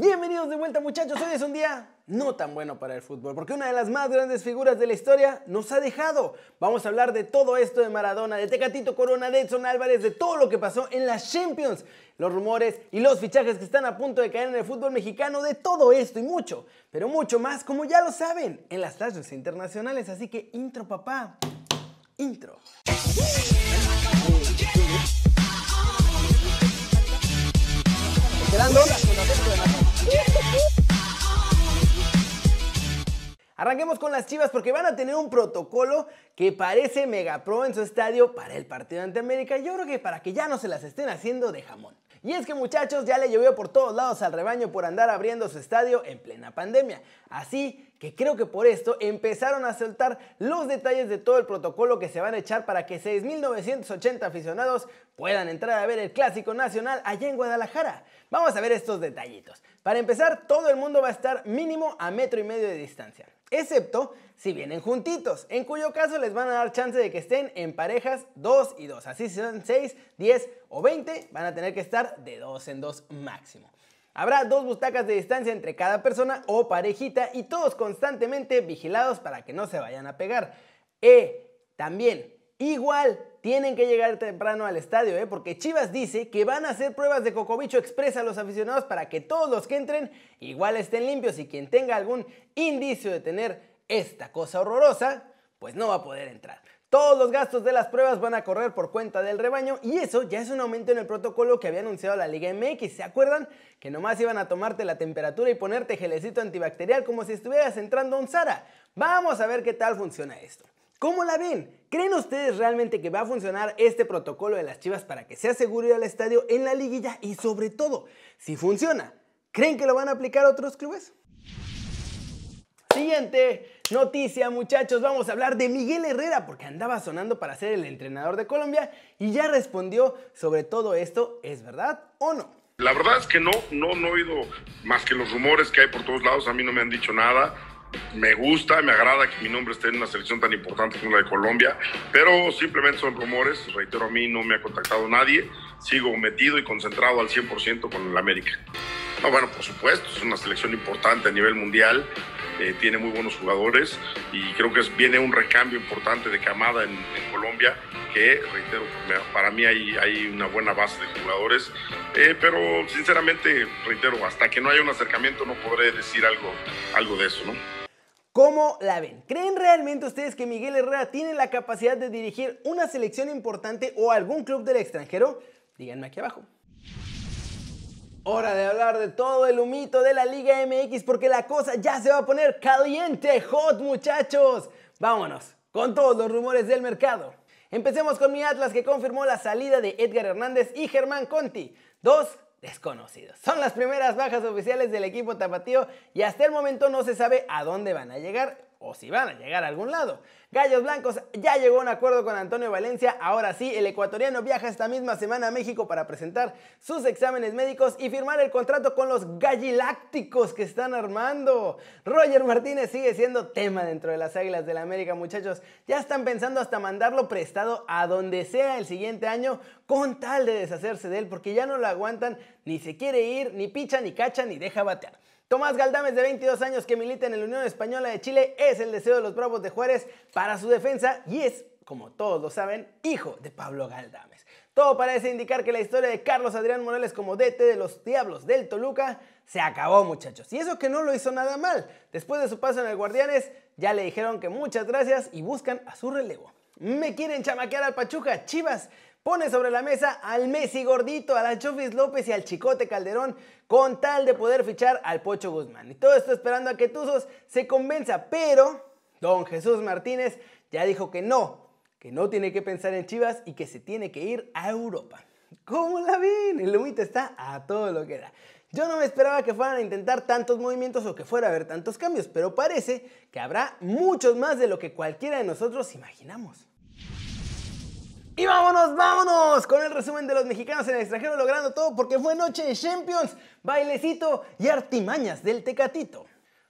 Bienvenidos de vuelta muchachos, hoy es un día no tan bueno para el fútbol, porque una de las más grandes figuras de la historia nos ha dejado. Vamos a hablar de todo esto de Maradona, de Tecatito Corona, de Edson Álvarez, de todo lo que pasó en las Champions, los rumores y los fichajes que están a punto de caer en el fútbol mexicano, de todo esto y mucho, pero mucho más, como ya lo saben, en las tasas internacionales. Así que intro papá, intro. Arranquemos con las Chivas porque van a tener un protocolo que parece mega pro en su estadio para el partido ante América. Yo creo que para que ya no se las estén haciendo de jamón. Y es que muchachos ya le llovió por todos lados al rebaño por andar abriendo su estadio en plena pandemia. Así que creo que por esto empezaron a soltar los detalles de todo el protocolo que se van a echar para que 6.980 aficionados puedan entrar a ver el Clásico Nacional allá en Guadalajara. Vamos a ver estos detallitos. Para empezar, todo el mundo va a estar mínimo a metro y medio de distancia excepto si vienen juntitos, en cuyo caso les van a dar chance de que estén en parejas 2 y 2. Así si son 6, 10 o 20, van a tener que estar de 2 en 2 máximo. Habrá dos butacas de distancia entre cada persona o parejita y todos constantemente vigilados para que no se vayan a pegar. E también, igual tienen que llegar temprano al estadio, ¿eh? porque Chivas dice que van a hacer pruebas de cocobicho expresa a los aficionados para que todos los que entren igual estén limpios y quien tenga algún indicio de tener esta cosa horrorosa, pues no va a poder entrar. Todos los gastos de las pruebas van a correr por cuenta del rebaño y eso ya es un aumento en el protocolo que había anunciado la Liga MX. ¿Se acuerdan? Que nomás iban a tomarte la temperatura y ponerte gelecito antibacterial como si estuvieras entrando a un Zara. Vamos a ver qué tal funciona esto. ¿Cómo la ven? ¿Creen ustedes realmente que va a funcionar este protocolo de las Chivas para que sea seguro ir al estadio en la liguilla? Y sobre todo, si funciona, ¿creen que lo van a aplicar otros clubes? Siguiente noticia, muchachos, vamos a hablar de Miguel Herrera porque andaba sonando para ser el entrenador de Colombia y ya respondió sobre todo esto, ¿es verdad o no? La verdad es que no, no, no he oído más que los rumores que hay por todos lados, a mí no me han dicho nada me gusta, me agrada que mi nombre esté en una selección tan importante como la de Colombia, pero simplemente son rumores, reitero, a mí no me ha contactado nadie, sigo metido y concentrado al 100% con el América. No, bueno, por supuesto, es una selección importante a nivel mundial, eh, tiene muy buenos jugadores y creo que viene un recambio importante de camada en, Colombia, que, reitero, para mí hay, una buena base de jugadores, eh, pero sinceramente, reitero, hasta que no haya un acercamiento no podré decir algo, algo de eso, ¿no? ¿Cómo la ven? ¿Creen realmente ustedes que Miguel Herrera tiene la capacidad de dirigir una selección importante o algún club del extranjero? Díganme aquí abajo. Hora de hablar de todo el humito de la Liga MX porque la cosa ya se va a poner caliente, hot muchachos. Vámonos con todos los rumores del mercado. Empecemos con mi Atlas que confirmó la salida de Edgar Hernández y Germán Conti, dos desconocidos. Son las primeras bajas oficiales del equipo tapatío y hasta el momento no se sabe a dónde van a llegar o si van a llegar a algún lado. Gallos Blancos ya llegó a un acuerdo con Antonio Valencia, ahora sí, el ecuatoriano viaja esta misma semana a México para presentar sus exámenes médicos y firmar el contrato con los gallilácticos que están armando. Roger Martínez sigue siendo tema dentro de las Águilas de la América, muchachos. Ya están pensando hasta mandarlo prestado a donde sea el siguiente año con tal de deshacerse de él porque ya no lo aguantan, ni se quiere ir, ni picha, ni cacha, ni deja batear. Tomás Galdames, de 22 años, que milita en la Unión Española de Chile, es el deseo de los Bravos de Juárez para su defensa y es, como todos lo saben, hijo de Pablo Galdames. Todo parece indicar que la historia de Carlos Adrián Morales como DT de los Diablos del Toluca se acabó, muchachos. Y eso que no lo hizo nada mal. Después de su paso en el Guardianes, ya le dijeron que muchas gracias y buscan a su relevo. Me quieren chamaquear al Pachuca, Chivas Pone sobre la mesa al Messi gordito, a la Chofis López y al Chicote Calderón con tal de poder fichar al Pocho Guzmán. Y todo esto esperando a que Tuzos se convenza, pero don Jesús Martínez ya dijo que no, que no tiene que pensar en Chivas y que se tiene que ir a Europa. ¿Cómo la ven? El humito está a todo lo que da. Yo no me esperaba que fueran a intentar tantos movimientos o que fuera a haber tantos cambios, pero parece que habrá muchos más de lo que cualquiera de nosotros imaginamos. Y vámonos, vámonos con el resumen de los mexicanos en el extranjero logrando todo porque fue noche de Champions, bailecito y artimañas del Tecatito.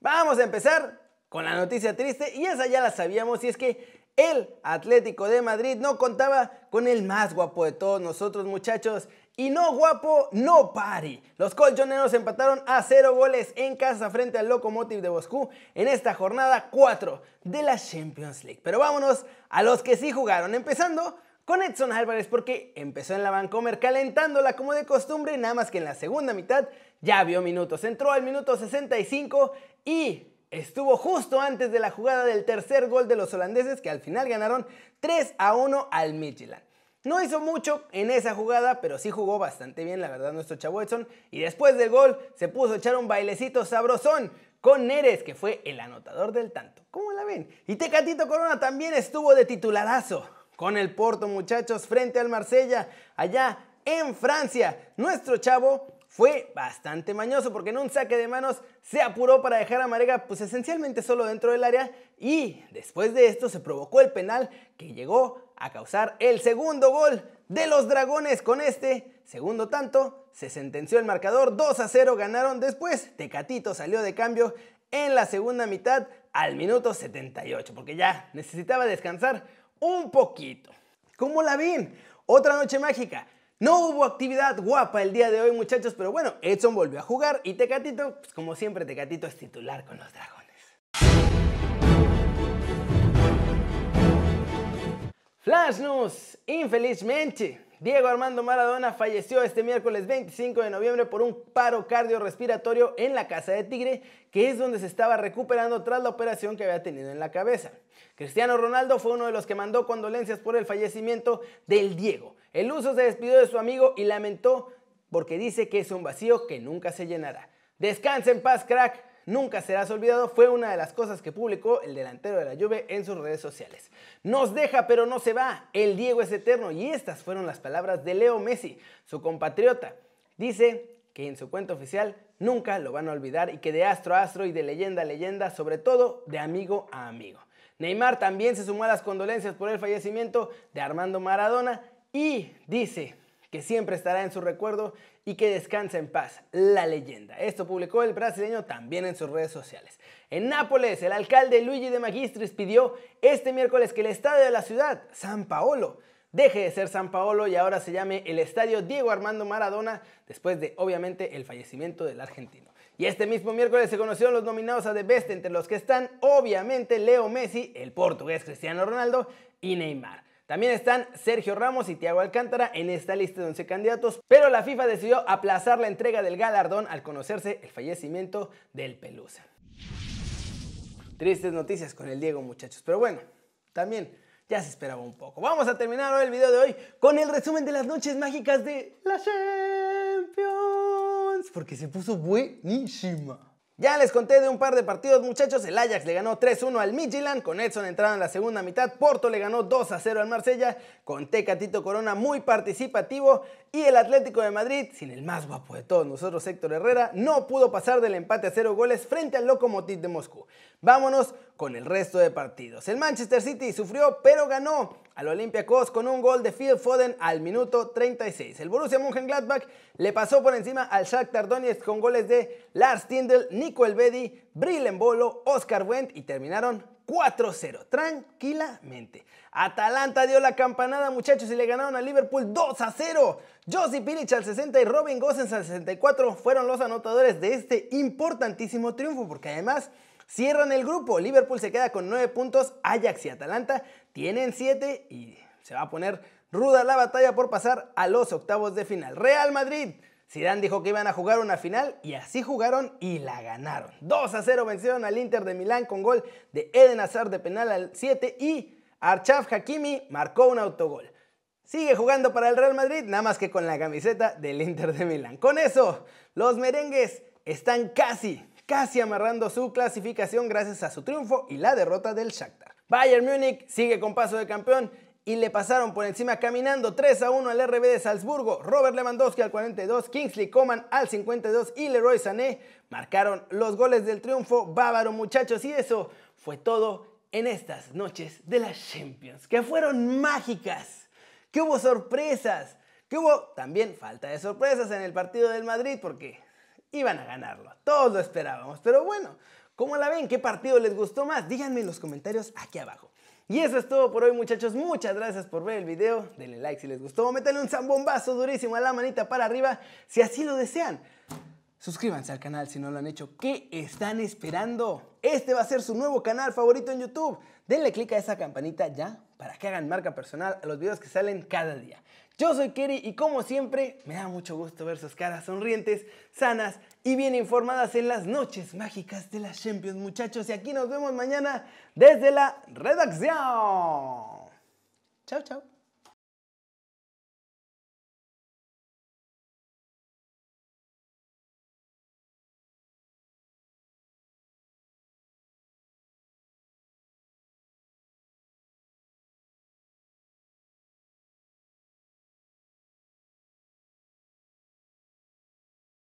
Vamos a empezar con la noticia triste y esa ya la sabíamos y es que el Atlético de Madrid no contaba con el más guapo de todos nosotros muchachos. Y no guapo, no pari. Los colchoneros empataron a cero goles en casa frente al Lokomotiv de Moscú en esta jornada 4 de la Champions League. Pero vámonos a los que sí jugaron, empezando con Edson Álvarez porque empezó en la Vancomer calentándola como de costumbre, nada más que en la segunda mitad ya vio minutos. Entró al minuto 65 y estuvo justo antes de la jugada del tercer gol de los holandeses que al final ganaron 3 a 1 al Midtjylland. No hizo mucho en esa jugada, pero sí jugó bastante bien, la verdad, nuestro chavo Edson. Y después del gol se puso a echar un bailecito sabrosón con Neres, que fue el anotador del tanto. ¿Cómo la ven? Y Tecatito Corona también estuvo de titularazo con el Porto, muchachos, frente al Marsella, allá en Francia. Nuestro chavo fue bastante mañoso porque en un saque de manos se apuró para dejar a Marega pues esencialmente solo dentro del área y después de esto se provocó el penal que llegó a causar el segundo gol de los Dragones con este segundo tanto se sentenció el marcador 2 a 0 ganaron después Tecatito salió de cambio en la segunda mitad al minuto 78 porque ya necesitaba descansar un poquito. ¿Cómo la ven? Otra noche mágica. No hubo actividad guapa el día de hoy, muchachos, pero bueno, Edson volvió a jugar y Tecatito, pues como siempre, Tecatito es titular con los dragones. Flash News, infelizmente, Diego Armando Maradona falleció este miércoles 25 de noviembre por un paro cardiorrespiratorio en la casa de Tigre, que es donde se estaba recuperando tras la operación que había tenido en la cabeza. Cristiano Ronaldo fue uno de los que mandó condolencias por el fallecimiento del Diego. El uso se despidió de su amigo y lamentó porque dice que es un vacío que nunca se llenará. Descansa en paz, crack. Nunca serás olvidado fue una de las cosas que publicó el delantero de la Juve en sus redes sociales. Nos deja pero no se va, el Diego es eterno y estas fueron las palabras de Leo Messi, su compatriota. Dice que en su cuenta oficial nunca lo van a olvidar y que de astro a astro y de leyenda a leyenda, sobre todo de amigo a amigo. Neymar también se sumó a las condolencias por el fallecimiento de Armando Maradona y dice que siempre estará en su recuerdo y que descansa en paz, la leyenda. Esto publicó el brasileño también en sus redes sociales. En Nápoles, el alcalde Luigi de Magistris pidió este miércoles que el estadio de la ciudad, San Paolo, deje de ser San Paolo y ahora se llame el Estadio Diego Armando Maradona, después de obviamente el fallecimiento del argentino. Y este mismo miércoles se conocieron los nominados a The Best, entre los que están obviamente Leo Messi, el portugués Cristiano Ronaldo y Neymar. También están Sergio Ramos y Thiago Alcántara en esta lista de 11 candidatos, pero la FIFA decidió aplazar la entrega del galardón al conocerse el fallecimiento del Pelusa. Tristes noticias con el Diego, muchachos, pero bueno, también ya se esperaba un poco. Vamos a terminar hoy el video de hoy con el resumen de las noches mágicas de la Champions, porque se puso buenísima. Ya les conté de un par de partidos, muchachos. El Ajax le ganó 3-1 al Midtjylland, con Edson entrando en la segunda mitad. Porto le ganó 2-0 al Marsella, con Tecatito Corona muy participativo. Y el Atlético de Madrid, sin el más guapo de todos nosotros, Héctor Herrera, no pudo pasar del empate a 0 goles frente al Lokomotiv de Moscú. Vámonos con el resto de partidos. El Manchester City sufrió, pero ganó al Olympiacos con un gol de Phil Foden al minuto 36. El Borussia Mönchengladbach le pasó por encima al Shakhtar Donetsk con goles de Lars Tindel, Nico Elvedi, Brillen Bolo, Oscar Wendt y terminaron 4-0, tranquilamente. Atalanta dio la campanada, muchachos, y le ganaron a Liverpool 2-0. Josie Pilic al 60 y Robin Gosens al 64 fueron los anotadores de este importantísimo triunfo, porque además cierran el grupo. Liverpool se queda con 9 puntos, Ajax y Atalanta tienen 7 y se va a poner ruda la batalla por pasar a los octavos de final. Real Madrid. Zidane dijo que iban a jugar una final y así jugaron y la ganaron. 2 a 0 vencieron al Inter de Milán con gol de Eden Hazard de penal al 7 y Archaf Hakimi marcó un autogol. Sigue jugando para el Real Madrid, nada más que con la camiseta del Inter de Milán. Con eso, los merengues están casi, casi amarrando su clasificación gracias a su triunfo y la derrota del Shakhtar. Bayern Múnich sigue con paso de campeón y le pasaron por encima caminando 3 a 1 al RB de Salzburgo. Robert Lewandowski al 42, Kingsley Coman al 52 y Leroy Sané marcaron los goles del triunfo bávaro, muchachos. Y eso fue todo en estas noches de las Champions, que fueron mágicas, que hubo sorpresas, que hubo también falta de sorpresas en el partido del Madrid porque iban a ganarlo. Todos lo esperábamos, pero bueno, ¿cómo la ven? ¿Qué partido les gustó más? Díganme en los comentarios aquí abajo. Y eso es todo por hoy muchachos, muchas gracias por ver el video, denle like si les gustó, métanle un zambombazo durísimo a la manita para arriba si así lo desean. Suscríbanse al canal si no lo han hecho, ¿qué están esperando? Este va a ser su nuevo canal favorito en YouTube. Denle click a esa campanita ya para que hagan marca personal a los videos que salen cada día. Yo soy Kerry y como siempre me da mucho gusto ver sus caras sonrientes, sanas y bien informadas en las noches mágicas de las Champions muchachos y aquí nos vemos mañana desde la redacción. Chao, chao.